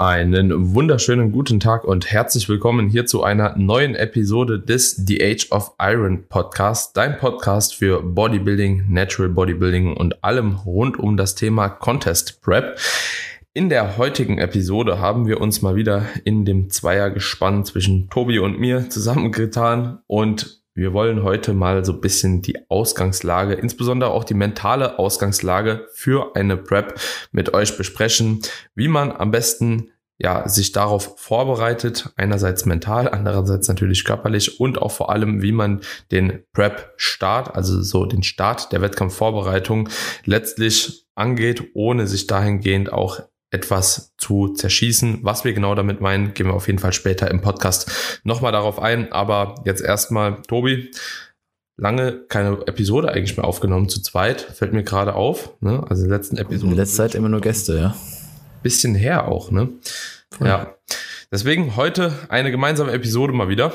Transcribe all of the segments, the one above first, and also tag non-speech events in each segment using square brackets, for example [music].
Einen wunderschönen guten Tag und herzlich willkommen hier zu einer neuen Episode des The Age of Iron Podcast, dein Podcast für Bodybuilding, Natural Bodybuilding und allem rund um das Thema Contest Prep. In der heutigen Episode haben wir uns mal wieder in dem Zweiergespann zwischen Tobi und mir zusammengetan und wir wollen heute mal so ein bisschen die Ausgangslage, insbesondere auch die mentale Ausgangslage für eine Prep mit euch besprechen, wie man am besten ja, sich darauf vorbereitet, einerseits mental, andererseits natürlich körperlich und auch vor allem, wie man den Prep-Start, also so den Start der Wettkampfvorbereitung letztlich angeht, ohne sich dahingehend auch etwas zu zerschießen. Was wir genau damit meinen, gehen wir auf jeden Fall später im Podcast nochmal darauf ein. Aber jetzt erstmal, Tobi, lange keine Episode eigentlich mehr aufgenommen zu zweit. Fällt mir gerade auf. Ne? Also in der letzten Episode. In letzter Zeit immer nur Gäste, ja. Bisschen her auch, ne? Voll. Ja. Deswegen heute eine gemeinsame Episode mal wieder.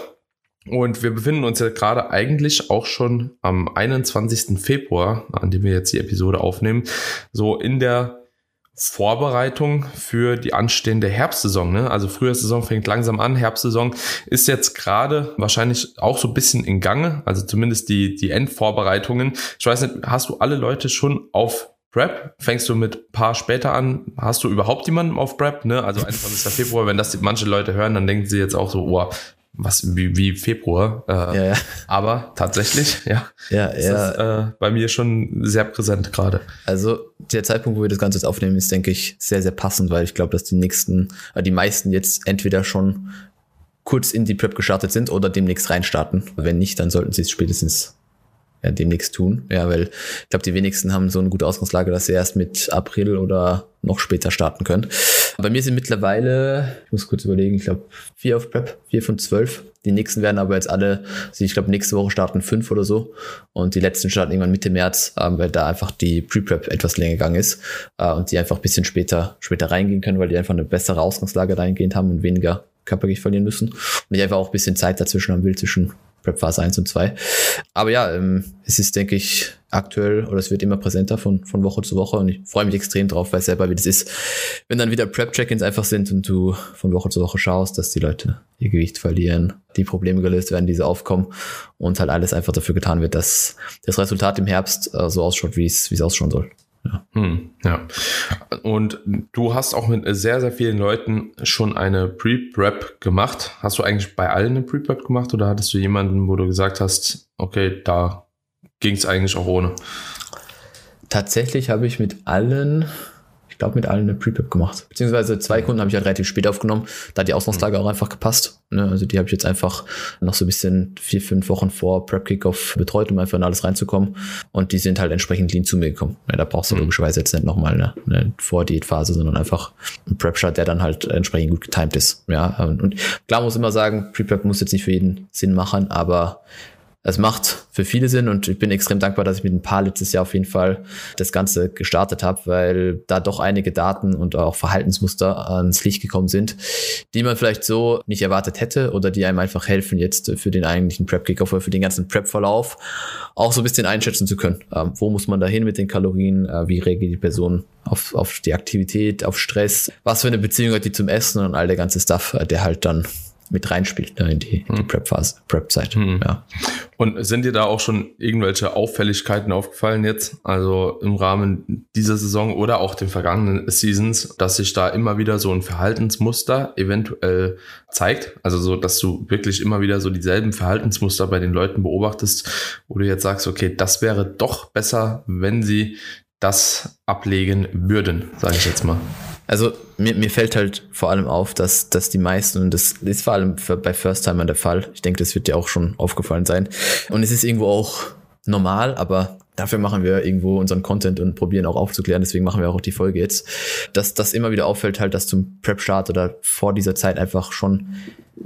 Und wir befinden uns ja gerade eigentlich auch schon am 21. Februar, an dem wir jetzt die Episode aufnehmen, so in der Vorbereitung für die anstehende Herbstsaison. Ne? Also Frühjahrssaison fängt langsam an, Herbstsaison ist jetzt gerade wahrscheinlich auch so ein bisschen in Gange, also zumindest die, die Endvorbereitungen. Ich weiß nicht, hast du alle Leute schon auf Prep? Fängst du mit paar später an? Hast du überhaupt jemanden auf Prep? Ne? Also 21. Februar, wenn das manche Leute hören, dann denken sie jetzt auch so, oh, was wie, wie Februar. Äh, ja, ja. Aber tatsächlich, ja, ja, ist ja. Das, äh, bei mir schon sehr präsent gerade. Also der Zeitpunkt, wo wir das Ganze jetzt aufnehmen, ist, denke ich, sehr, sehr passend, weil ich glaube, dass die nächsten, äh, die meisten jetzt entweder schon kurz in die Prep gestartet sind oder demnächst reinstarten. Wenn nicht, dann sollten sie es spätestens ja, demnächst tun. Ja, weil ich glaube, die wenigsten haben so eine gute Ausgangslage, dass sie erst mit April oder noch später starten können. Bei mir sind mittlerweile, ich muss kurz überlegen, ich glaube vier auf Prep, vier von zwölf. Die nächsten werden aber jetzt alle, also ich glaube nächste Woche starten fünf oder so und die letzten starten irgendwann Mitte März, ähm, weil da einfach die Pre-Prep etwas länger gegangen ist äh, und die einfach ein bisschen später, später reingehen können, weil die einfach eine bessere Ausgangslage dahingehend haben und weniger Körpergewicht verlieren müssen. Und ich einfach auch ein bisschen Zeit dazwischen haben will zwischen Prep Phase 1 und 2. Aber ja, ähm, es ist, denke ich, aktuell oder es wird immer präsenter von, von Woche zu Woche und ich freue mich extrem drauf, weil selber wie das ist, wenn dann wieder Prep-Check-ins einfach sind und du von Woche zu Woche schaust, dass die Leute ihr Gewicht verlieren, die Probleme gelöst werden, diese aufkommen und halt alles einfach dafür getan wird, dass das Resultat im Herbst äh, so ausschaut, wie es, wie es ausschauen soll. Ja. Hm, ja. Und du hast auch mit sehr, sehr vielen Leuten schon eine Pre-Prep gemacht. Hast du eigentlich bei allen eine Pre-Prep gemacht oder hattest du jemanden, wo du gesagt hast, okay, da ging es eigentlich auch ohne? Tatsächlich habe ich mit allen ich glaube, mit allen eine Pre-Pip gemacht. Beziehungsweise zwei Kunden habe ich halt relativ spät aufgenommen. Da hat die Ausgangslage auch einfach gepasst. Ne? Also die habe ich jetzt einfach noch so ein bisschen vier, fünf Wochen vor Prep-Kickoff betreut, um einfach in alles reinzukommen. Und die sind halt entsprechend lean zu mir gekommen. Ja, da brauchst du mhm. logischerweise jetzt nicht nochmal eine, eine Vor-Diät-Phase, sondern einfach einen Prep-Shot, der dann halt entsprechend gut getimed ist. Ja, und klar muss immer sagen, Pre-Prep muss jetzt nicht für jeden Sinn machen, aber es macht für viele Sinn und ich bin extrem dankbar, dass ich mit ein paar letztes Jahr auf jeden Fall das Ganze gestartet habe, weil da doch einige Daten und auch Verhaltensmuster ans Licht gekommen sind, die man vielleicht so nicht erwartet hätte oder die einem einfach helfen, jetzt für den eigentlichen Prep-Kickoff oder für den ganzen Prep-Verlauf auch so ein bisschen einschätzen zu können. Ähm, wo muss man da hin mit den Kalorien? Äh, wie reagiert die Person auf, auf die Aktivität, auf Stress? Was für eine Beziehung hat die zum Essen und all der ganze Stuff, äh, der halt dann mit reinspielt ne, in die, hm. die Prep-Phase, Prep-Zeit. Hm. Ja. Und sind dir da auch schon irgendwelche Auffälligkeiten aufgefallen jetzt, also im Rahmen dieser Saison oder auch den vergangenen Seasons, dass sich da immer wieder so ein Verhaltensmuster eventuell zeigt? Also so, dass du wirklich immer wieder so dieselben Verhaltensmuster bei den Leuten beobachtest, wo du jetzt sagst, okay, das wäre doch besser, wenn sie das ablegen würden, sage ich jetzt mal. Also mir, mir fällt halt vor allem auf, dass, dass die meisten, und das ist vor allem für, bei First-Timern der Fall, ich denke, das wird dir auch schon aufgefallen sein. Und es ist irgendwo auch normal, aber dafür machen wir irgendwo unseren Content und probieren auch aufzuklären. Deswegen machen wir auch die Folge jetzt. Dass das immer wieder auffällt, halt, dass zum Prep-Start oder vor dieser Zeit einfach schon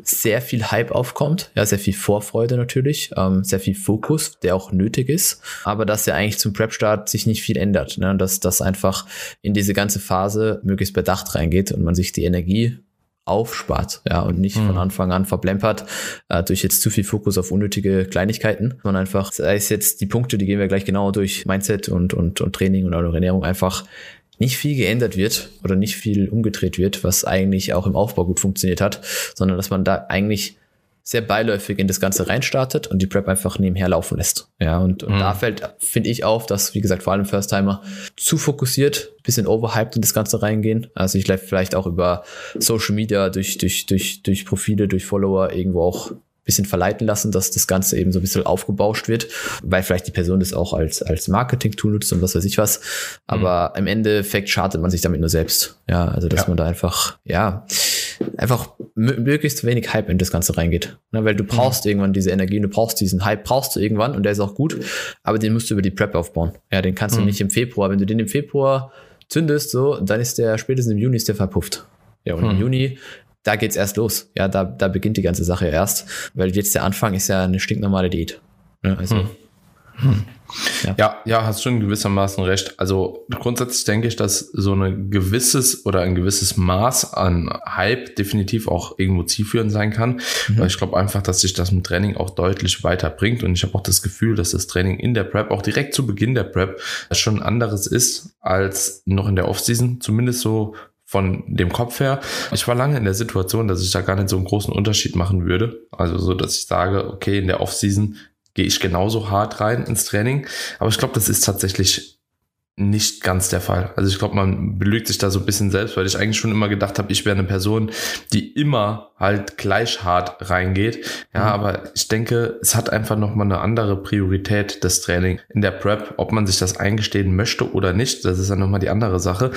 sehr viel Hype aufkommt, ja, sehr viel Vorfreude natürlich, ähm, sehr viel Fokus, der auch nötig ist, aber dass ja eigentlich zum Prep-Start sich nicht viel ändert, ne? dass das einfach in diese ganze Phase möglichst bedacht reingeht und man sich die Energie aufspart, ja, und nicht mhm. von Anfang an verplempert äh, durch jetzt zu viel Fokus auf unnötige Kleinigkeiten, sondern einfach, sei es jetzt die Punkte, die gehen wir gleich genau durch Mindset und, und, und Training und Ernährung einfach nicht viel geändert wird oder nicht viel umgedreht wird, was eigentlich auch im Aufbau gut funktioniert hat, sondern dass man da eigentlich sehr beiläufig in das Ganze reinstartet und die Prep einfach nebenher laufen lässt. Ja, und, und mhm. da fällt, finde ich, auf, dass, wie gesagt, vor allem First-Timer zu fokussiert, bisschen overhyped in das Ganze reingehen. Also ich vielleicht auch über Social Media, durch, durch, durch, durch Profile, durch Follower irgendwo auch bisschen verleiten lassen, dass das Ganze eben so ein bisschen aufgebauscht wird, weil vielleicht die Person das auch als, als Marketing-Tool nutzt und was weiß ich was. Aber mhm. im Endeffekt schadet man sich damit nur selbst. Ja, also dass ja. man da einfach, ja, einfach möglichst wenig Hype in das Ganze reingeht. Ne, weil du mhm. brauchst mhm. irgendwann diese Energie, du brauchst diesen Hype, brauchst du irgendwann und der ist auch gut, aber den musst du über die Prep aufbauen. Ja, den kannst du mhm. nicht im Februar, wenn du den im Februar zündest, so, dann ist der spätestens im Juni ist der verpufft. Ja, und mhm. im Juni da geht's erst los. Ja, da, da beginnt die ganze Sache erst, weil jetzt der Anfang ist ja eine stinknormale Diät. Ja, also, hm. Hm. Ja. ja, ja, hast schon gewissermaßen recht. Also grundsätzlich denke ich, dass so ein gewisses oder ein gewisses Maß an Hype definitiv auch irgendwo zielführend sein kann. Mhm. Weil ich glaube einfach, dass sich das im Training auch deutlich weiterbringt. Und ich habe auch das Gefühl, dass das Training in der Prep, auch direkt zu Beginn der Prep, schon anderes ist als noch in der Offseason. Zumindest so von dem Kopf her. Ich war lange in der Situation, dass ich da gar nicht so einen großen Unterschied machen würde. Also so, dass ich sage, okay, in der Offseason gehe ich genauso hart rein ins Training. Aber ich glaube, das ist tatsächlich nicht ganz der Fall. Also ich glaube, man belügt sich da so ein bisschen selbst, weil ich eigentlich schon immer gedacht habe, ich wäre eine Person, die immer halt gleich hart reingeht. Ja, mhm. aber ich denke, es hat einfach nochmal eine andere Priorität, das Training in der Prep, ob man sich das eingestehen möchte oder nicht. Das ist dann nochmal die andere Sache.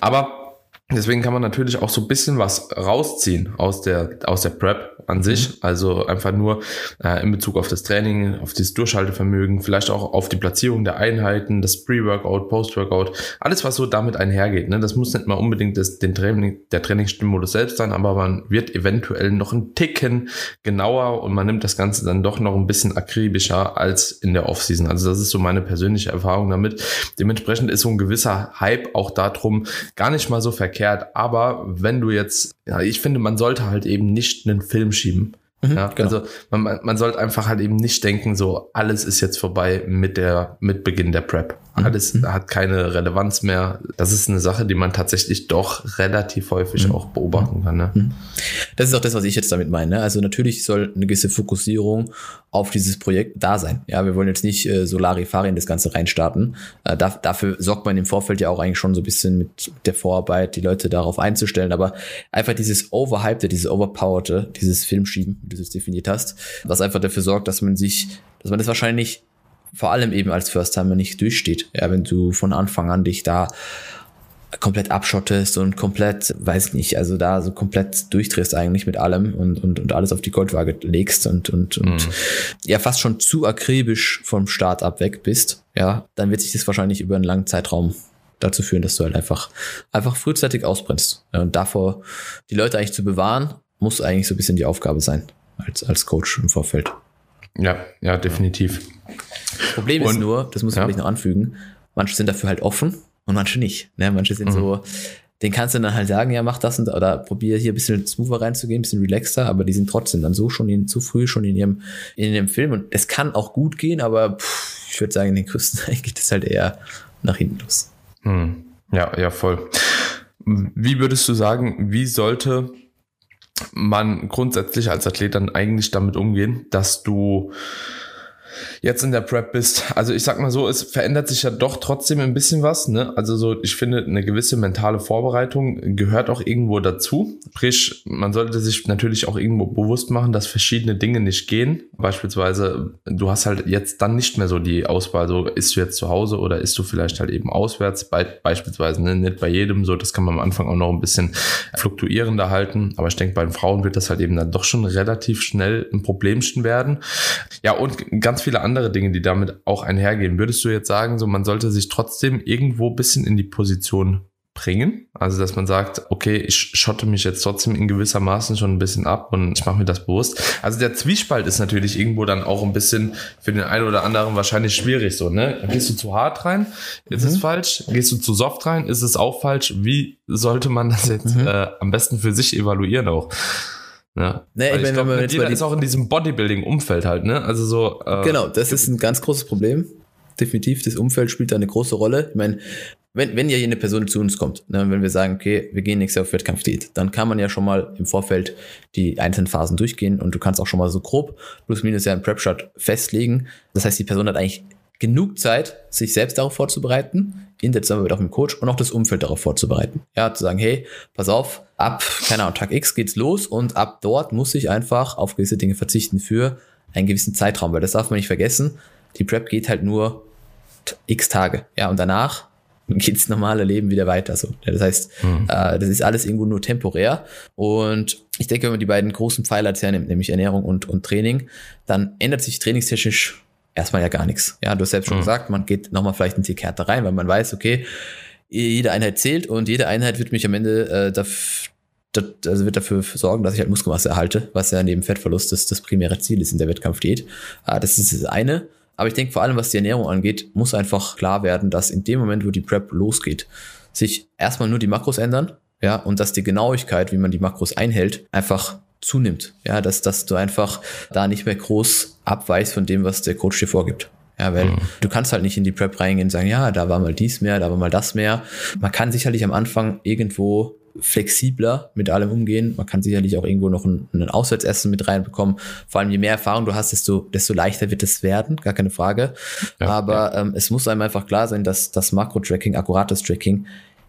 Aber Deswegen kann man natürlich auch so ein bisschen was rausziehen aus der, aus der Prep an sich. Mhm. Also einfach nur äh, in Bezug auf das Training, auf das Durchhaltevermögen, vielleicht auch auf die Platzierung der Einheiten, das Pre-Workout, Post-Workout, alles, was so damit einhergeht. Ne? Das muss nicht mal unbedingt das, den Training, der Trainingsstimulus selbst sein, aber man wird eventuell noch ein Ticken genauer und man nimmt das Ganze dann doch noch ein bisschen akribischer als in der Offseason. Also das ist so meine persönliche Erfahrung damit. Dementsprechend ist so ein gewisser Hype auch darum gar nicht mal so verkehrt verkehrt. Aber wenn du jetzt, ja, ich finde, man sollte halt eben nicht einen Film schieben. Mhm, ja, genau. Also man, man sollte einfach halt eben nicht denken, so alles ist jetzt vorbei mit der mit Beginn der Prep. Alles mhm. hat keine Relevanz mehr. Das ist eine Sache, die man tatsächlich doch relativ häufig mhm. auch beobachten kann. Ne? Mhm. Das ist auch das, was ich jetzt damit meine. Ne? Also natürlich soll eine gewisse Fokussierung auf dieses Projekt da sein. Ja, wir wollen jetzt nicht äh, so Larifari in das Ganze reinstarten. Äh, da, dafür sorgt man im Vorfeld ja auch eigentlich schon so ein bisschen mit der Vorarbeit, die Leute darauf einzustellen. Aber einfach dieses Overhypte, dieses Overpowerte, dieses Filmschieben, wie du es definiert hast, was einfach dafür sorgt, dass man sich, dass man das wahrscheinlich vor allem eben als First-Timer nicht durchsteht. Ja, wenn du von Anfang an dich da komplett abschottest und komplett, weiß nicht, also da so komplett durchdrehst eigentlich mit allem und, und, und alles auf die Goldwaage legst und, und, und mhm. ja fast schon zu akribisch vom Start ab weg bist, ja, dann wird sich das wahrscheinlich über einen langen Zeitraum dazu führen, dass du halt einfach, einfach frühzeitig ausbrennst. Und davor die Leute eigentlich zu bewahren, muss eigentlich so ein bisschen die Aufgabe sein, als, als Coach im Vorfeld. Ja, ja, definitiv. Problem und, ist nur, das muss man ja. noch anfügen, manche sind dafür halt offen und manche nicht. Ne? Manche sind mhm. so, den kannst du dann halt sagen, ja, mach das und, oder probier hier ein bisschen smoother reinzugehen, ein bisschen relaxter, aber die sind trotzdem dann so schon in, zu früh schon in ihrem, in dem Film und es kann auch gut gehen, aber pff, ich würde sagen, in den größten Teilen [laughs] geht es halt eher nach hinten los. Mhm. Ja, ja, voll. Wie würdest du sagen, wie sollte man grundsätzlich als Athlet dann eigentlich damit umgehen, dass du jetzt in der Prep bist. Also ich sag mal so, es verändert sich ja doch trotzdem ein bisschen was. Ne? Also so, ich finde, eine gewisse mentale Vorbereitung gehört auch irgendwo dazu. Sprich, man sollte sich natürlich auch irgendwo bewusst machen, dass verschiedene Dinge nicht gehen. Beispielsweise, du hast halt jetzt dann nicht mehr so die Auswahl, so ist du jetzt zu Hause oder ist du vielleicht halt eben auswärts, Be beispielsweise, ne? nicht bei jedem so, das kann man am Anfang auch noch ein bisschen fluktuierender halten. Aber ich denke, bei den Frauen wird das halt eben dann doch schon relativ schnell ein Problemchen werden. Ja, und ganz viele andere Dinge, die damit auch einhergehen. Würdest du jetzt sagen, so man sollte sich trotzdem irgendwo ein bisschen in die Position bringen? Also, dass man sagt, okay, ich schotte mich jetzt trotzdem in gewisser Maßen schon ein bisschen ab und ich mache mir das bewusst. Also der Zwiespalt ist natürlich irgendwo dann auch ein bisschen für den einen oder anderen wahrscheinlich schwierig so, ne? Gehst du zu hart rein? Ist mhm. es falsch? Gehst du zu soft rein? Ist es auch falsch? Wie sollte man das jetzt mhm. äh, am besten für sich evaluieren auch? Ja. Nee, ich, ich glaube, jeder ist auch in diesem Bodybuilding-Umfeld halt, ne? Also so. Äh, genau, das ist ein ganz großes Problem. Definitiv, das Umfeld spielt da eine große Rolle. Ich meine, wenn, wenn ja eine Person zu uns kommt, ne, wenn wir sagen, okay, wir gehen nächstes Jahr auf Wettkampfdiät, dann kann man ja schon mal im Vorfeld die einzelnen Phasen durchgehen und du kannst auch schon mal so grob plus minus ja einen Prep-Shot festlegen. Das heißt, die Person hat eigentlich genug Zeit, sich selbst darauf vorzubereiten, in der Zusammenarbeit auch mit dem Coach und auch das Umfeld darauf vorzubereiten. Ja, zu sagen, hey, pass auf, ab, keine Ahnung, Tag X geht's los und ab dort muss ich einfach auf gewisse Dinge verzichten für einen gewissen Zeitraum, weil das darf man nicht vergessen. Die Prep geht halt nur x Tage. Ja, und danach [laughs] geht's normale Leben wieder weiter. So. Das heißt, mhm. äh, das ist alles irgendwo nur temporär. Und ich denke, wenn man die beiden großen Pfeiler hernimmt, nämlich Ernährung und, und Training, dann ändert sich trainingstechnisch erstmal ja gar nichts. Ja, du hast selbst schon mhm. gesagt, man geht nochmal vielleicht ein Tick härter rein, weil man weiß, okay, jede Einheit zählt und jede Einheit wird mich am Ende äh, dafür also wird dafür sorgen, dass ich halt Muskelmasse erhalte, was ja neben Fettverlust das, das primäre Ziel ist in der Wettkampfdiät. Ah, das ist das eine. Aber ich denke vor allem, was die Ernährung angeht, muss einfach klar werden, dass in dem Moment, wo die Prep losgeht, sich erstmal nur die Makros ändern, ja, und dass die Genauigkeit, wie man die Makros einhält, einfach zunimmt. Ja, dass, dass du einfach da nicht mehr groß abweichst von dem, was der Coach dir vorgibt. Ja, weil mhm. du kannst halt nicht in die Prep reingehen und sagen, ja, da war mal dies mehr, da war mal das mehr. Man kann sicherlich am Anfang irgendwo flexibler mit allem umgehen. Man kann sicherlich auch irgendwo noch ein, ein Auswärtsessen mit reinbekommen. Vor allem je mehr Erfahrung du hast, desto, desto leichter wird es werden, gar keine Frage. Ja, Aber ja. Ähm, es muss einem einfach klar sein, dass das Makro-Tracking, akkurates Tracking,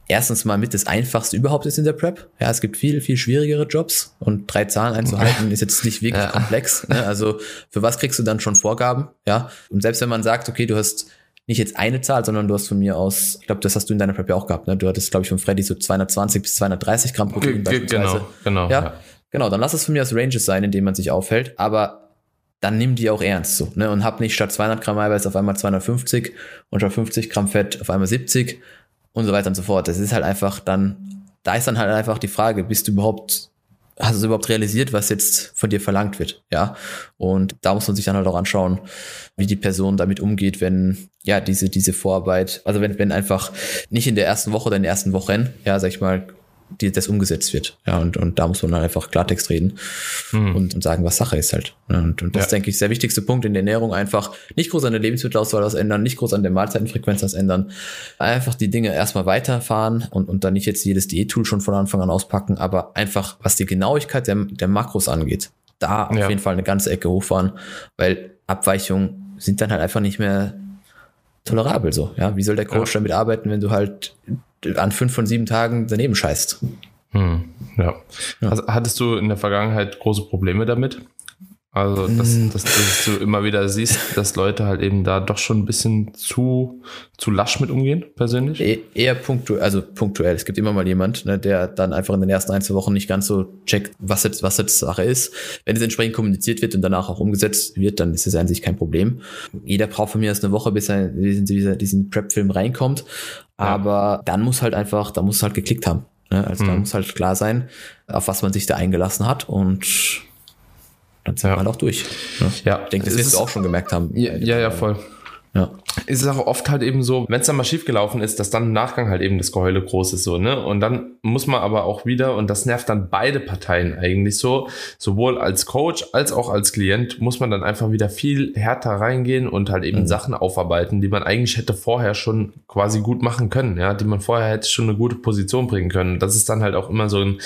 erstens mal mit das einfachste überhaupt ist in der Prep. Ja, es gibt viel, viel schwierigere Jobs und drei Zahlen einzuhalten ist jetzt nicht wirklich ja. komplex. Ne? Also für was kriegst du dann schon Vorgaben? Ja, und selbst wenn man sagt, okay, du hast nicht jetzt eine Zahl, sondern du hast von mir aus, ich glaube, das hast du in deiner Prep ja auch gehabt, ne? Du hattest, glaube ich, von Freddy so 220 bis 230 Gramm Protein beispielsweise. Genau, genau. Ja, ja, genau. Dann lass es von mir aus Ranges sein, in denen man sich aufhält, aber dann nimm die auch ernst so, ne? Und hab nicht statt 200 Gramm Eiweiß auf einmal 250 und statt 50 Gramm Fett auf einmal 70 und so weiter und so fort. Das ist halt einfach dann, da ist dann halt einfach die Frage, bist du überhaupt hast du überhaupt realisiert, was jetzt von dir verlangt wird, ja? Und da muss man sich dann halt auch anschauen, wie die Person damit umgeht, wenn ja diese diese Vorarbeit, also wenn wenn einfach nicht in der ersten Woche oder in den ersten Wochen, ja, sag ich mal, die, das umgesetzt wird. Ja, und, und da muss man dann einfach Klartext reden mhm. und, und sagen, was Sache ist halt. Und, und das ja. denke ich, ist der wichtigste Punkt in der Ernährung einfach nicht groß an der Lebensmittelauswahl was ändern, nicht groß an der Mahlzeitenfrequenz was ändern. Einfach die Dinge erstmal weiterfahren und, und dann nicht jetzt jedes Diät-Tool schon von Anfang an auspacken, aber einfach, was die Genauigkeit der, der Makros angeht, da auf ja. jeden Fall eine ganze Ecke hochfahren, weil Abweichungen sind dann halt einfach nicht mehr tolerabel so. Ja, wie soll der Coach ja. damit arbeiten, wenn du halt an fünf von sieben Tagen daneben scheißt? Hm, ja. ja. Also, hattest du in der Vergangenheit große Probleme damit? Also, dass, mm. dass, dass, du immer wieder siehst, dass Leute halt eben da doch schon ein bisschen zu, zu lasch mit umgehen, persönlich? E eher punktuell, also punktuell. Es gibt immer mal jemand, ne, der dann einfach in den ersten ein, zwei Wochen nicht ganz so checkt, was jetzt, was jetzt Sache ist. Wenn es entsprechend kommuniziert wird und danach auch umgesetzt wird, dann ist es an sich kein Problem. Jeder braucht von mir erst eine Woche, bis er in diesen, diesen Prep-Film reinkommt. Aber ja. dann muss halt einfach, da muss halt geklickt haben. Ne? Also mhm. da muss halt klar sein, auf was man sich da eingelassen hat und dann sind ja. halt auch durch. Ne? Ja, ich denke, das wirst du auch schon gemerkt haben. Ja, ja, ja, voll. Ja. Es ist auch oft halt eben so, wenn es dann mal schief gelaufen ist, dass dann im Nachgang halt eben das Geheule groß ist, so, ne? Und dann muss man aber auch wieder, und das nervt dann beide Parteien eigentlich so, sowohl als Coach als auch als Klient, muss man dann einfach wieder viel härter reingehen und halt eben mhm. Sachen aufarbeiten, die man eigentlich hätte vorher schon quasi gut machen können, ja, die man vorher hätte schon eine gute Position bringen können. Das ist dann halt auch immer so ein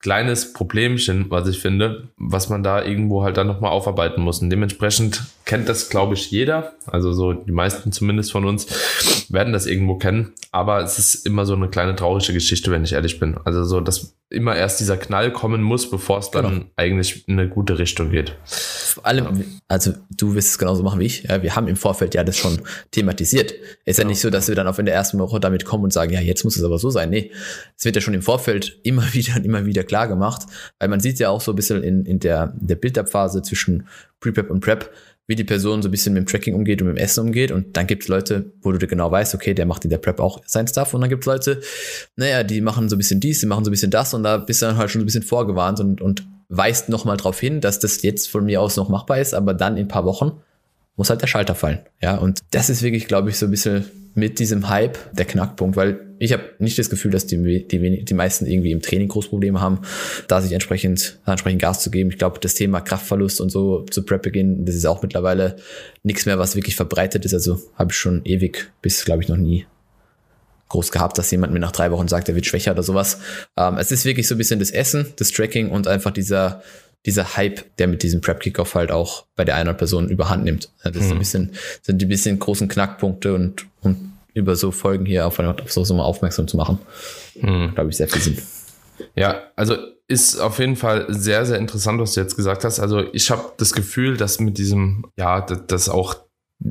kleines Problemchen, was ich finde, was man da irgendwo halt dann nochmal aufarbeiten muss. Und dementsprechend kennt das, glaube ich, jeder. Also so die meisten zumindest von uns werden das irgendwo kennen. Aber es ist immer so eine kleine traurige Geschichte, wenn ich ehrlich bin. Also so, dass immer erst dieser Knall kommen muss, bevor es dann genau. eigentlich in eine gute Richtung geht. Vor allem, also du wirst es genauso machen wie ich. Ja, wir haben im Vorfeld ja das schon thematisiert. Ist ja, ja nicht so, dass wir dann auf in der ersten Woche damit kommen und sagen, ja, jetzt muss es aber so sein. Nee, es wird ja schon im Vorfeld immer [laughs] wieder und immer wieder klar gemacht, weil man sieht ja auch so ein bisschen in, in der, in der Build-Up-Phase zwischen Pre-Prep und Prep, wie die Person so ein bisschen mit dem Tracking umgeht und mit dem Essen umgeht. Und dann gibt es Leute, wo du genau weißt, okay, der macht in der Prep auch sein Stuff. Und dann gibt es Leute, naja, die machen so ein bisschen dies, die machen so ein bisschen das. Und da bist du dann halt schon ein bisschen vorgewarnt und, und weist nochmal darauf hin, dass das jetzt von mir aus noch machbar ist, aber dann in ein paar Wochen muss halt der Schalter fallen. Ja, und das ist wirklich, glaube ich, so ein bisschen mit diesem Hype der Knackpunkt, weil ich habe nicht das Gefühl, dass die, die, die meisten irgendwie im Training Großprobleme haben, da sich entsprechend, entsprechend Gas zu geben. Ich glaube, das Thema Kraftverlust und so zu Prep beginnen, das ist auch mittlerweile nichts mehr, was wirklich verbreitet ist. Also habe ich schon ewig bis, glaube ich, noch nie groß gehabt, dass jemand mir nach drei Wochen sagt, er wird schwächer oder sowas. Ähm, es ist wirklich so ein bisschen das Essen, das Tracking und einfach dieser, dieser Hype, der mit diesem Prep-Kickoff halt auch bei der einen Person überhand nimmt. Das mhm. ist ein bisschen, sind die bisschen großen Knackpunkte und, und über so Folgen hier auf, auf so mal aufmerksam zu machen. Mhm. Glaube ich, sehr viel Sinn. Ja, also ist auf jeden Fall sehr, sehr interessant, was du jetzt gesagt hast. Also ich habe das Gefühl, dass mit diesem, ja, dass auch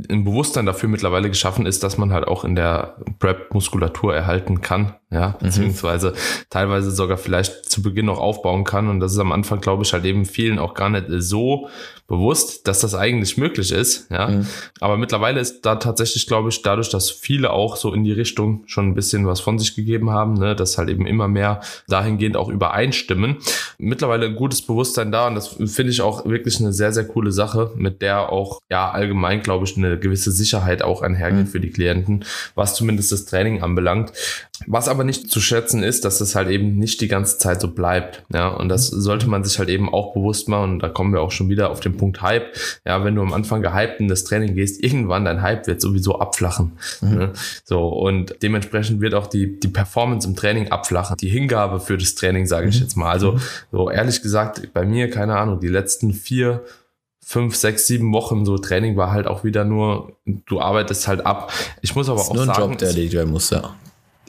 ein Bewusstsein dafür mittlerweile geschaffen ist, dass man halt auch in der Prep Muskulatur erhalten kann, ja, mhm. beziehungsweise mhm. teilweise sogar vielleicht zu Beginn noch aufbauen kann. Und das ist am Anfang, glaube ich, halt eben vielen auch gar nicht so bewusst, dass das eigentlich möglich ist, ja. Mhm. Aber mittlerweile ist da tatsächlich, glaube ich, dadurch, dass viele auch so in die Richtung schon ein bisschen was von sich gegeben haben, ne, dass halt eben immer mehr dahingehend auch übereinstimmen. Mittlerweile ein gutes Bewusstsein da und das finde ich auch wirklich eine sehr, sehr coole Sache, mit der auch, ja, allgemein, glaube ich, eine gewisse Sicherheit auch einhergeht mhm. für die Klienten, was zumindest das Training anbelangt. Was aber nicht zu schätzen ist, dass es halt eben nicht die ganze Zeit so bleibt. Ja, und das sollte man sich halt eben auch bewusst machen. Und da kommen wir auch schon wieder auf den Punkt Hype. Ja, wenn du am Anfang gehypt in das Training gehst, irgendwann dein Hype wird sowieso abflachen. Mhm. Ne? So, und dementsprechend wird auch die, die Performance im Training abflachen. Die Hingabe für das Training, sage ich mhm. jetzt mal. Also, so ehrlich gesagt, bei mir, keine Ahnung, die letzten vier, fünf, sechs, sieben Wochen so Training war halt auch wieder nur, du arbeitest halt ab. Ich muss aber auch nur sagen. Ein Job, der erledigt werden muss, ja.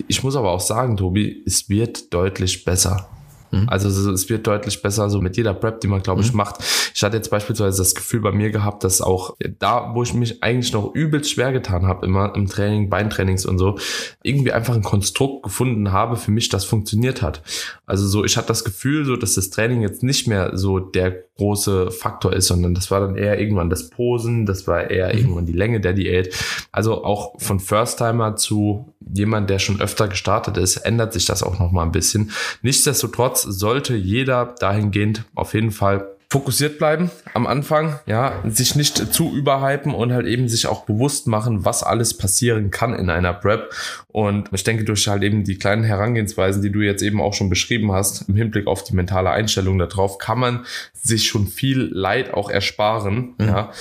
Ich muss aber auch sagen, Tobi, es wird deutlich besser. Mhm. Also es wird deutlich besser, so mit jeder Prep, die man, glaube ich, mhm. macht. Ich hatte jetzt beispielsweise das Gefühl bei mir gehabt, dass auch da, wo ich mich eigentlich noch übelst schwer getan habe, immer im Training, Beintrainings und so, irgendwie einfach ein Konstrukt gefunden habe für mich, das funktioniert hat. Also so, ich hatte das Gefühl, so, dass das Training jetzt nicht mehr so der große Faktor ist, sondern das war dann eher irgendwann das Posen, das war eher mhm. irgendwann die Länge der Diät. Also auch von First-Timer zu jemand, der schon öfter gestartet ist, ändert sich das auch noch mal ein bisschen. Nichtsdestotrotz sollte jeder dahingehend auf jeden Fall fokussiert bleiben am Anfang, ja, sich nicht zu überhypen und halt eben sich auch bewusst machen, was alles passieren kann in einer Prep. Und ich denke, durch halt eben die kleinen Herangehensweisen, die du jetzt eben auch schon beschrieben hast, im Hinblick auf die mentale Einstellung darauf, kann man sich schon viel Leid auch ersparen, mhm. ja.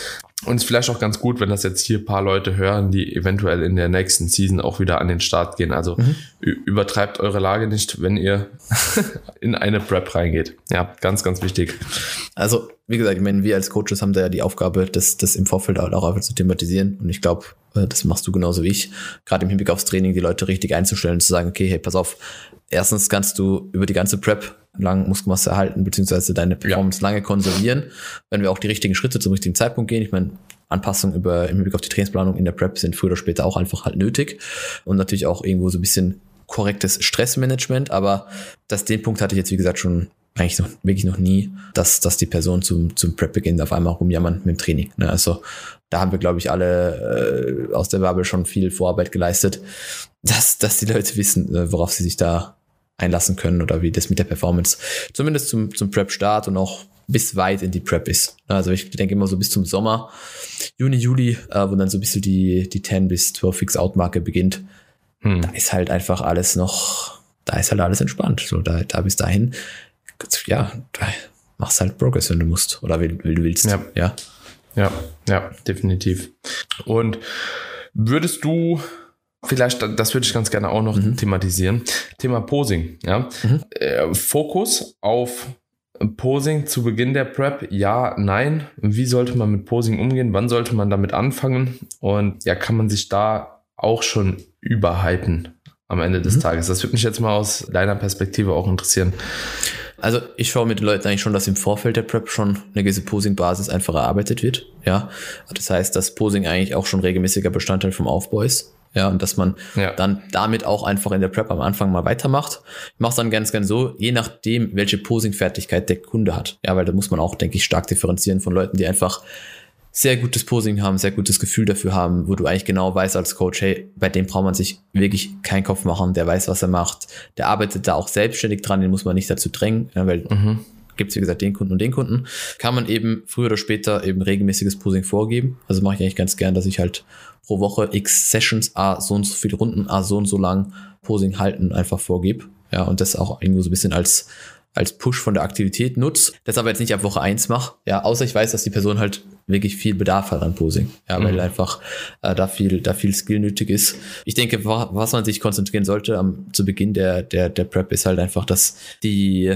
Und es ist vielleicht auch ganz gut, wenn das jetzt hier paar Leute hören, die eventuell in der nächsten Season auch wieder an den Start gehen. Also mhm. übertreibt eure Lage nicht, wenn ihr [laughs] in eine Prep reingeht. Ja, ganz, ganz wichtig. Also, wie gesagt, ich meine, wir als Coaches haben da ja die Aufgabe, das, das im Vorfeld auch einfach zu thematisieren. Und ich glaube, äh, das machst du genauso wie ich. Gerade im Hinblick aufs Training, die Leute richtig einzustellen, zu sagen, okay, hey, pass auf, erstens kannst du über die ganze Prep lang Muskelmasse erhalten, beziehungsweise deine Performance ja. lange konservieren, wenn wir auch die richtigen Schritte zum richtigen Zeitpunkt gehen. Ich meine, Anpassungen über, im Hinblick auf die Trainingsplanung in der Prep sind früher oder später auch einfach halt nötig und natürlich auch irgendwo so ein bisschen korrektes Stressmanagement, aber das, den Punkt hatte ich jetzt, wie gesagt, schon eigentlich noch, wirklich noch nie, dass, dass die Person zum, zum Prep-Beginn auf einmal rumjammern mit dem Training. Ne? Also da haben wir, glaube ich, alle äh, aus der Bubble schon viel Vorarbeit geleistet, dass, dass die Leute wissen, äh, worauf sie sich da einlassen können oder wie das mit der Performance zumindest zum, zum Prep-Start und auch bis weit in die Prep ist. Also ich denke immer so bis zum Sommer, Juni, Juli, äh, wo dann so ein bisschen die, die 10 bis 12 Fix-Out-Marke beginnt. Hm. Da ist halt einfach alles noch, da ist halt alles entspannt. So, da, da bis dahin, ja, da machst halt Progress, wenn du musst oder wie, wie du willst. Ja. ja. Ja, ja, definitiv. Und würdest du Vielleicht, das würde ich ganz gerne auch noch mhm. thematisieren. Thema Posing. Ja? Mhm. Äh, Fokus auf Posing zu Beginn der Prep, ja, nein. Wie sollte man mit Posing umgehen? Wann sollte man damit anfangen? Und ja, kann man sich da auch schon überhypen am Ende des mhm. Tages? Das würde mich jetzt mal aus deiner Perspektive auch interessieren. Also ich schaue mit den Leuten eigentlich schon, dass im Vorfeld der Prep schon eine gewisse Posing-Basis einfach erarbeitet wird. Ja, das heißt, dass Posing eigentlich auch schon regelmäßiger Bestandteil vom Aufbau ist. Ja, und dass man ja. dann damit auch einfach in der Prep am Anfang mal weitermacht. Ich mache es dann ganz, ganz so, je nachdem, welche Posing-Fertigkeit der Kunde hat. Ja, weil da muss man auch, denke ich, stark differenzieren von Leuten, die einfach sehr gutes Posing haben, sehr gutes Gefühl dafür haben, wo du eigentlich genau weißt als Coach, hey, bei dem braucht man sich wirklich keinen Kopf machen, der weiß, was er macht, der arbeitet da auch selbstständig dran, den muss man nicht dazu drängen, weil mhm. gibt es, wie gesagt, den Kunden und den Kunden, kann man eben früher oder später eben regelmäßiges Posing vorgeben. Also mache ich eigentlich ganz gern, dass ich halt pro Woche x Sessions, a so und so viele Runden, a so und so lang Posing halten einfach vorgebe. Ja, und das auch irgendwo so ein bisschen als als Push von der Aktivität nutze, das aber jetzt nicht ab Woche eins mache, ja, außer ich weiß, dass die Person halt wirklich viel Bedarf hat an Posing, ja, weil Mhm. einfach äh, da viel, da viel Skill nötig ist. Ich denke, wa- was man sich konzentrieren sollte am, zu Beginn der, der, der Prep ist halt einfach, dass die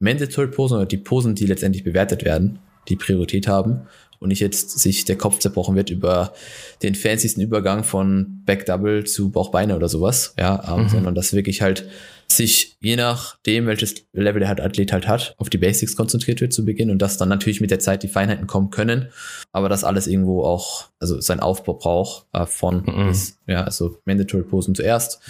Mandatory Posen oder die Posen, die letztendlich bewertet werden, die Priorität haben und nicht jetzt sich der Kopf zerbrochen wird über den fancysten Übergang von Back Double zu Bauchbeine oder sowas, ja, ähm, Mhm. sondern dass wirklich halt sich je nachdem, welches Level der halt Athlet halt hat, auf die Basics konzentriert wird zu Beginn und dass dann natürlich mit der Zeit die Feinheiten kommen können, aber das alles irgendwo auch, also sein Aufbau braucht äh, von Mhm. bis, ja, also Mandatory Posen zuerst,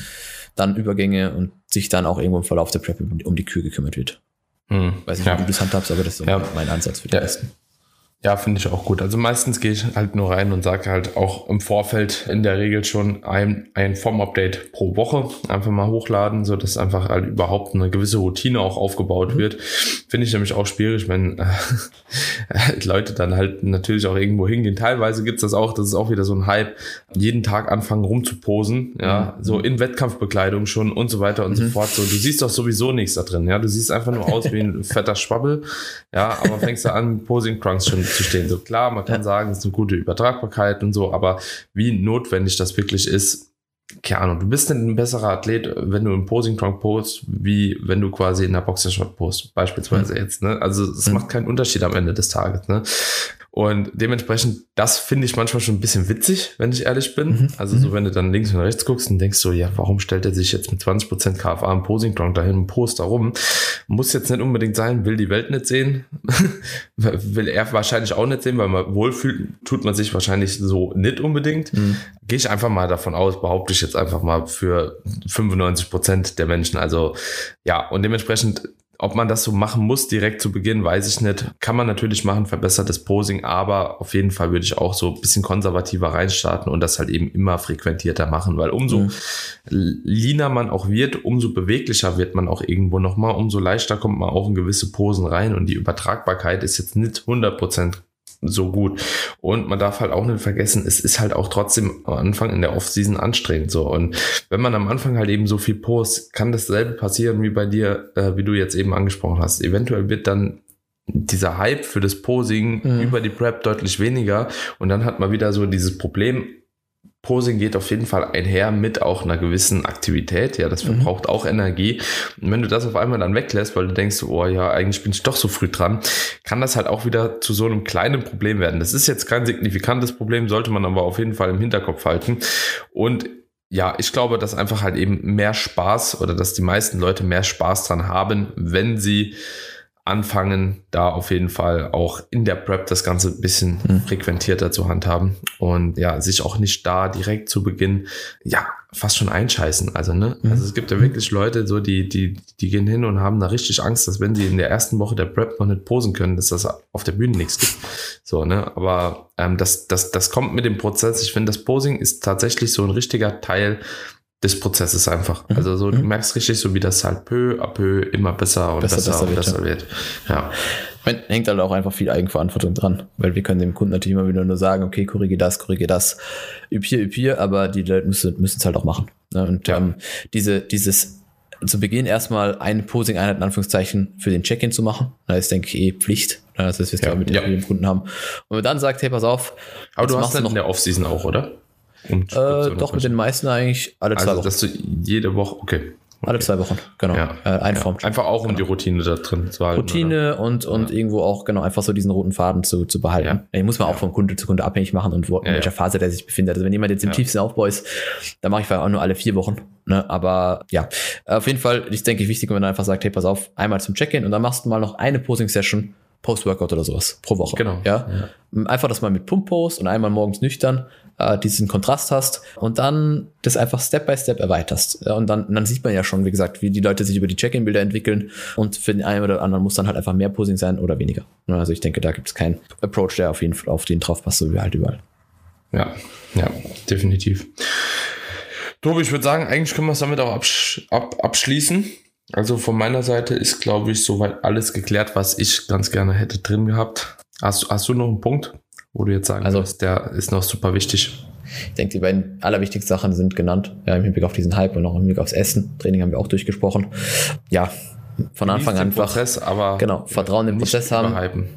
dann Übergänge und sich dann auch irgendwo im Verlauf der Prep um die- um die Kür gekümmert wird. Hm. Weiß nicht, ja. wie du das handhabst, aber das ist Ja. mein Ansatz für die Ja. meisten. Ja, finde ich auch gut. Also meistens gehe ich halt nur rein und sage halt auch im Vorfeld in der Regel schon ein, ein Form-Update pro Woche einfach mal hochladen, so dass einfach halt überhaupt eine gewisse Routine auch aufgebaut wird. Finde ich nämlich auch schwierig, wenn äh, [laughs] Leute dann halt natürlich auch irgendwo hingehen. Teilweise gibt's das auch, das ist auch wieder so ein Hype, jeden Tag anfangen rumzuposen, ja, Mhm. so in Wettkampfbekleidung schon und so weiter und so Mhm. fort. So, du siehst doch sowieso nichts da drin, ja. Du siehst einfach nur aus wie ein [laughs] fetter Schwabbel, ja, aber fängst du an, Posing Trunks schon zu stehen. So klar, man kann Ja. sagen, es ist eine gute Übertragbarkeit und so, aber wie notwendig das wirklich ist, keine Ahnung, du bist ein besserer Athlet, wenn du im Posing Trunk post, wie wenn du quasi in der Boxershot post, beispielsweise jetzt, ne? Also es Mhm. macht keinen Unterschied am Ende des Tages, ne? Und dementsprechend, das finde ich manchmal schon ein bisschen witzig, wenn ich ehrlich bin. Mhm. Also so, wenn du dann links und rechts guckst und denkst so, ja, warum stellt er sich jetzt mit 20% KFA im Posing Trunk dahin und post da rum? Muss jetzt nicht unbedingt sein, will die Welt nicht sehen. [laughs] will er wahrscheinlich auch nicht sehen, weil man wohlfühlt, tut man sich wahrscheinlich so nicht unbedingt. Mhm. Gehe ich einfach mal davon aus, behaupte ich jetzt einfach mal für 95 Prozent der Menschen. Also ja, und dementsprechend, ob man das so machen muss direkt zu Beginn, weiß ich nicht. Kann man natürlich machen, verbessertes Posing, aber auf jeden Fall würde ich auch so ein bisschen konservativer reinstarten und das halt eben immer frequentierter machen, weil umso Mhm. leaner man auch wird, umso beweglicher wird man auch irgendwo nochmal, umso leichter kommt man auch in gewisse Posen rein und die Übertragbarkeit ist jetzt nicht 100 Prozent so gut. Und man darf halt auch nicht vergessen, es ist halt auch trotzdem am Anfang in der Offseason anstrengend so. Und wenn man am Anfang halt eben so viel post, kann dasselbe passieren wie bei dir, äh, wie du jetzt eben angesprochen hast. Eventuell wird dann dieser Hype für das Posing Mhm. über die Prep deutlich weniger und dann hat man wieder so dieses Problem, Posing geht auf jeden Fall einher mit auch einer gewissen Aktivität. Ja, das Mhm. verbraucht auch Energie. Und wenn du das auf einmal dann weglässt, weil du denkst, oh ja, eigentlich bin ich doch so früh dran, kann das halt auch wieder zu so einem kleinen Problem werden. Das ist jetzt kein signifikantes Problem, sollte man aber auf jeden Fall im Hinterkopf halten. Und ja, ich glaube, dass einfach halt eben mehr Spaß oder dass die meisten Leute mehr Spaß dran haben, wenn sie anfangen, da auf jeden Fall auch in der Prep das Ganze ein bisschen Mhm. frequentierter zu handhaben und ja, sich auch nicht da direkt zu Beginn, ja, fast schon einscheißen. Also, ne? Mhm. Also es gibt ja wirklich Leute, so, die, die, die gehen hin und haben da richtig Angst, dass wenn sie in der ersten Woche der Prep noch nicht posen können, dass das auf der Bühne nichts gibt. So, ne? Aber ähm, das, das, das kommt mit dem Prozess. Ich finde, das Posing ist tatsächlich so ein richtiger Teil des Prozesses einfach. Mhm. Also so, du Mhm. merkst richtig so, wie das halt peu à peu immer besser und Besser, besser, besser und wird, besser wird. Ja. Meine, hängt halt auch einfach viel Eigenverantwortung dran, weil wir können dem Kunden natürlich immer wieder nur sagen, okay, korrigier das, korrigier das, üb hier, üb hier, aber die Leute müssen es halt auch machen. Ne? Und Ja. ähm, diese, dieses zu Beginn erstmal eine Posing-Einheit in Anführungszeichen für den Check-in zu machen, da ist, denke ich, eh Pflicht. Ne? Das ist, was wir Ja, mit ja. dem Kunden haben. Und wenn man dann sagt, hey, pass auf, Aber du hast machst dann noch in der Offseason auch, oder? Um äh, doch mit den meisten eigentlich alle zwei Also, Wochen. dass du jede Woche, okay. Alle zwei Wochen, genau. Ja. Äh, ein Ja. Einfach auch, um die Routine da drin zu halten. Routine und, und irgendwo auch genau einfach so diesen roten Faden zu, zu behalten. Ja. Den muss man auch von Kunde zu Kunde abhängig machen und wo, in Ja, welcher ja. Phase der sich befindet. Also wenn jemand jetzt im Ja. tiefsten Aufbau ist, dann mache ich vielleicht auch nur alle vier Wochen. Ne? Aber ja, auf jeden Fall, ich denke, wichtig, wenn man einfach sagt, hey, pass auf, einmal zum Check-in und dann machst du mal noch eine Posing-Session Post-Workout oder sowas pro Woche. Genau. Ja? Einfach, dass man mit Pump-Post und einmal morgens nüchtern äh, diesen Kontrast hast und dann das einfach Step by Step erweiterst. Ja, und dann, dann sieht man ja schon, wie gesagt, wie die Leute sich über die Check-in-Bilder entwickeln und für den einen oder anderen muss dann halt einfach mehr Posing sein oder weniger. Ja, Also ich denke, da gibt es keinen Approach, der auf jeden Fall auf den drauf passt, so wie halt überall. Ja, ja, definitiv. Tobi, ich würde sagen, eigentlich können wir es damit auch absch ab abschließen. Also von meiner Seite ist, glaube ich, soweit alles geklärt, was ich ganz gerne hätte drin gehabt. Hast, hast du noch einen Punkt, wo du jetzt sagen Also- würdest, der ist noch super wichtig? Ich denke, die beiden allerwichtigsten Sachen sind genannt, ja, im Hinblick auf diesen Hype und auch im Hinblick aufs Essen. Training haben wir auch durchgesprochen. Ja, von Anfang an einfach. Prozess, aber genau, Vertrauen im Prozess haben. Überhypen.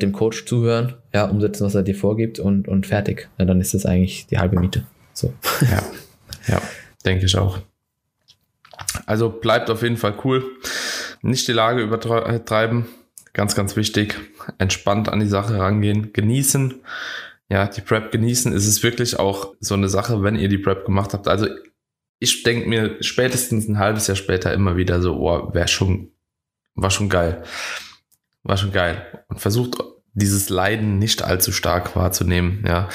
Dem Coach zuhören, ja, umsetzen, was er dir vorgibt und, und fertig. Ja, dann ist das eigentlich die halbe Miete. So. Ja, ja, denke ich auch. Also bleibt auf jeden Fall cool. Nicht die Lage übertreiben. Ganz, ganz wichtig. Entspannt an die Sache rangehen. Genießen. Ja, die Prep genießen. Es ist wirklich auch so eine Sache, wenn ihr die Prep gemacht habt. Also ich denke mir spätestens ein halbes Jahr später immer wieder so, oh, wäre schon, war schon geil. War schon geil. Und versucht dieses Leiden nicht allzu stark wahrzunehmen. Ja,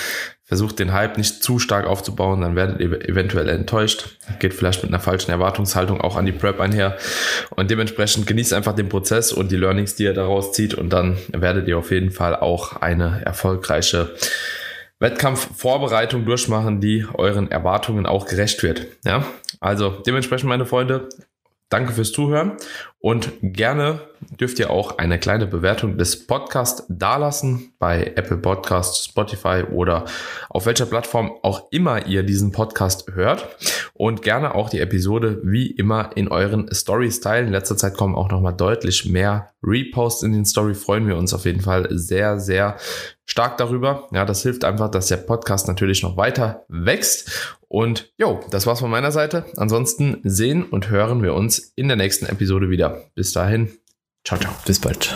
versucht den Hype nicht zu stark aufzubauen, dann werdet ihr eventuell enttäuscht. Geht vielleicht mit einer falschen Erwartungshaltung auch an die Prep einher. Und dementsprechend genießt einfach den Prozess und die Learnings, die ihr daraus zieht. Und dann werdet ihr auf jeden Fall auch eine erfolgreiche Wettkampfvorbereitung durchmachen, die euren Erwartungen auch gerecht wird. Ja, also dementsprechend, meine Freunde, Danke fürs Zuhören und gerne dürft ihr auch eine kleine Bewertung des Podcasts dalassen bei Apple Podcasts, Spotify oder auf welcher Plattform auch immer ihr diesen Podcast hört und gerne auch die Episode wie immer in euren Stories teilen. In letzter Zeit kommen auch nochmal deutlich mehr Reposts in den Story. Freuen wir uns auf jeden Fall sehr, sehr stark darüber. Ja, das hilft einfach, dass der Podcast natürlich noch weiter wächst. Und jo, das war's von meiner Seite. Ansonsten sehen und hören wir uns in der nächsten Episode wieder. Bis dahin. Ciao, ciao. Bis bald.